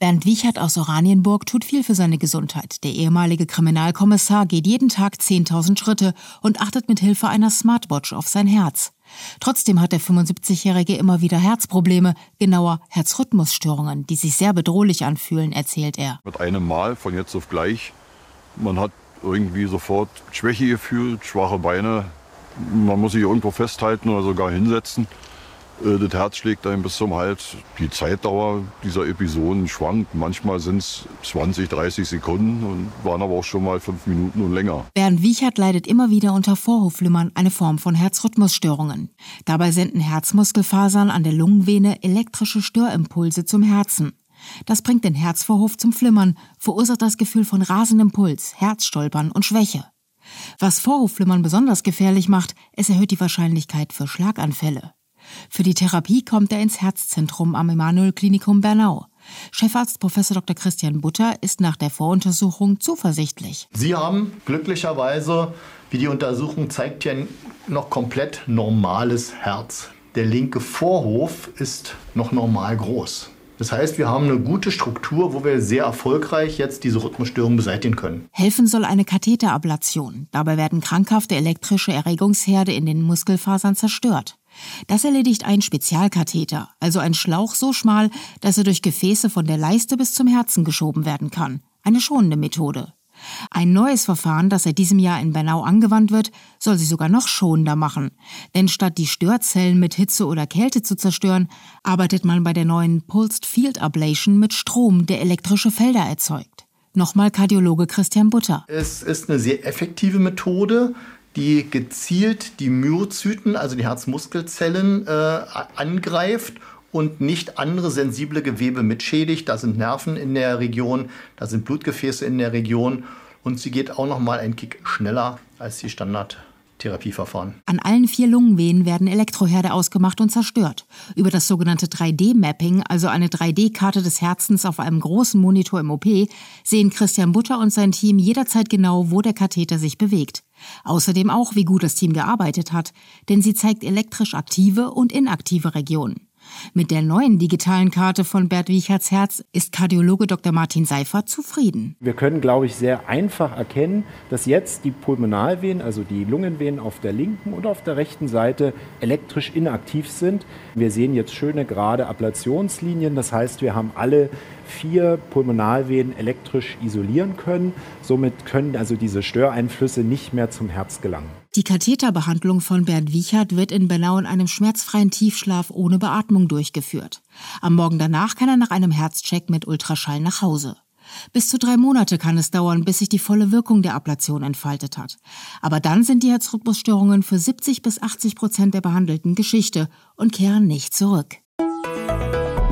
Bernd Wiechert aus Oranienburg tut viel für seine Gesundheit. Der ehemalige Kriminalkommissar geht jeden Tag 10.000 Schritte und achtet mit Hilfe einer Smartwatch auf sein Herz. Trotzdem hat der 75-Jährige immer wieder Herzprobleme, genauer Herzrhythmusstörungen, die sich sehr bedrohlich anfühlen, erzählt er. Mit einem Mal von jetzt auf gleich. Man hat irgendwie sofort Schwäche gefühlt, schwache Beine. Man muss sich irgendwo festhalten oder sogar hinsetzen. Äh, das Herz schlägt einem bis zum Hals. Die Zeitdauer dieser Episoden schwankt. Manchmal sind es 20, 30 Sekunden und waren aber auch schon mal fünf Minuten und länger. Bernd Wiechert leidet immer wieder unter Vorhofflimmern, eine Form von Herzrhythmusstörungen. Dabei senden Herzmuskelfasern an der Lungenvene elektrische Störimpulse zum Herzen. Das bringt den Herzvorhof zum Flimmern, verursacht das Gefühl von rasendem Puls, Herzstolpern und Schwäche. Was Vorhofflimmern besonders gefährlich macht, es erhöht die Wahrscheinlichkeit für Schlaganfälle. Für die Therapie kommt er ins Herzzentrum am Emanuel Klinikum Bernau. Chefarzt Prof. Dr. Christian Butter ist nach der Voruntersuchung zuversichtlich. Sie haben glücklicherweise, wie die Untersuchung zeigt, ja noch komplett normales Herz. Der linke Vorhof ist noch normal groß. Das heißt, wir haben eine gute Struktur, wo wir sehr erfolgreich jetzt diese Rhythmusstörung beseitigen können. Helfen soll eine Katheterablation. Dabei werden krankhafte elektrische Erregungsherde in den Muskelfasern zerstört. Das erledigt ein Spezialkatheter, also ein Schlauch so schmal, dass er durch Gefäße von der Leiste bis zum Herzen geschoben werden kann. Eine schonende Methode. Ein neues Verfahren, das seit diesem Jahr in Bernau angewandt wird, soll sie sogar noch schonender machen. Denn statt die Störzellen mit Hitze oder Kälte zu zerstören, arbeitet man bei der neuen Pulsed Field Ablation mit Strom, der elektrische Felder erzeugt. Nochmal Kardiologe Christian Butter. Es ist eine sehr effektive Methode die gezielt die Myozyten, also die Herzmuskelzellen, äh, angreift und nicht andere sensible Gewebe mitschädigt. Da sind Nerven in der Region, da sind Blutgefäße in der Region und sie geht auch noch mal ein Kick schneller als die Standard. Therapieverfahren. An allen vier Lungenvenen werden Elektroherde ausgemacht und zerstört. Über das sogenannte 3D-Mapping, also eine 3D-Karte des Herzens auf einem großen Monitor im OP, sehen Christian Butter und sein Team jederzeit genau, wo der Katheter sich bewegt. Außerdem auch, wie gut das Team gearbeitet hat, denn sie zeigt elektrisch aktive und inaktive Regionen. Mit der neuen digitalen Karte von Bert Wiecherts Herz ist Kardiologe Dr. Martin Seifer zufrieden. Wir können, glaube ich, sehr einfach erkennen, dass jetzt die Pulmonalvenen, also die Lungenvenen auf der linken und auf der rechten Seite elektrisch inaktiv sind. Wir sehen jetzt schöne gerade Ablationslinien, das heißt, wir haben alle vier Pulmonalvenen elektrisch isolieren können. Somit können also diese Störeinflüsse nicht mehr zum Herz gelangen. Die Katheterbehandlung von Bernd Wiechert wird in Bernau in einem schmerzfreien Tiefschlaf ohne Beatmung durchgeführt. Am Morgen danach kann er nach einem Herzcheck mit Ultraschall nach Hause. Bis zu drei Monate kann es dauern, bis sich die volle Wirkung der Ablation entfaltet hat. Aber dann sind die Herzrhythmusstörungen für 70 bis 80 Prozent der Behandelten Geschichte und kehren nicht zurück.